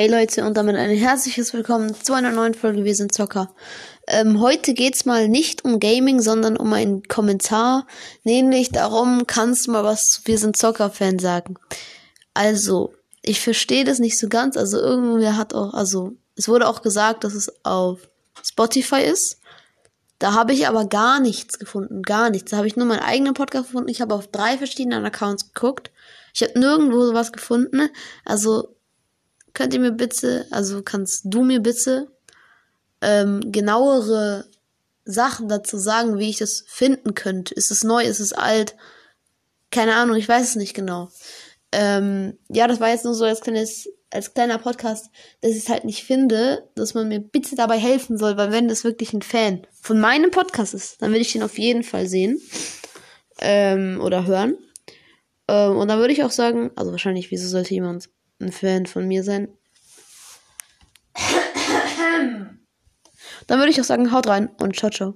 Hey Leute und damit ein herzliches Willkommen zu einer neuen Folge Wir sind Zocker. Ähm, heute geht's mal nicht um Gaming, sondern um einen Kommentar, nämlich darum, kannst du mal was zu Wir sind Zocker Fan sagen. Also, ich verstehe das nicht so ganz, also irgendwer hat auch, also es wurde auch gesagt, dass es auf Spotify ist. Da habe ich aber gar nichts gefunden, gar nichts. Da habe ich nur meinen eigenen Podcast gefunden. Ich habe auf drei verschiedenen Accounts geguckt. Ich habe nirgendwo sowas gefunden. Also könnt ihr mir bitte, also kannst du mir bitte ähm, genauere Sachen dazu sagen, wie ich das finden könnte. Ist es neu, ist es alt? Keine Ahnung, ich weiß es nicht genau. Ähm, ja, das war jetzt nur so als kleines als kleiner Podcast, dass ich es halt nicht finde, dass man mir bitte dabei helfen soll, weil wenn das wirklich ein Fan von meinem Podcast ist, dann will ich den auf jeden Fall sehen ähm, oder hören. Ähm, und dann würde ich auch sagen, also wahrscheinlich, wieso sollte jemand ein Fan von mir sein? dann würde ich auch sagen, haut rein und ciao, ciao.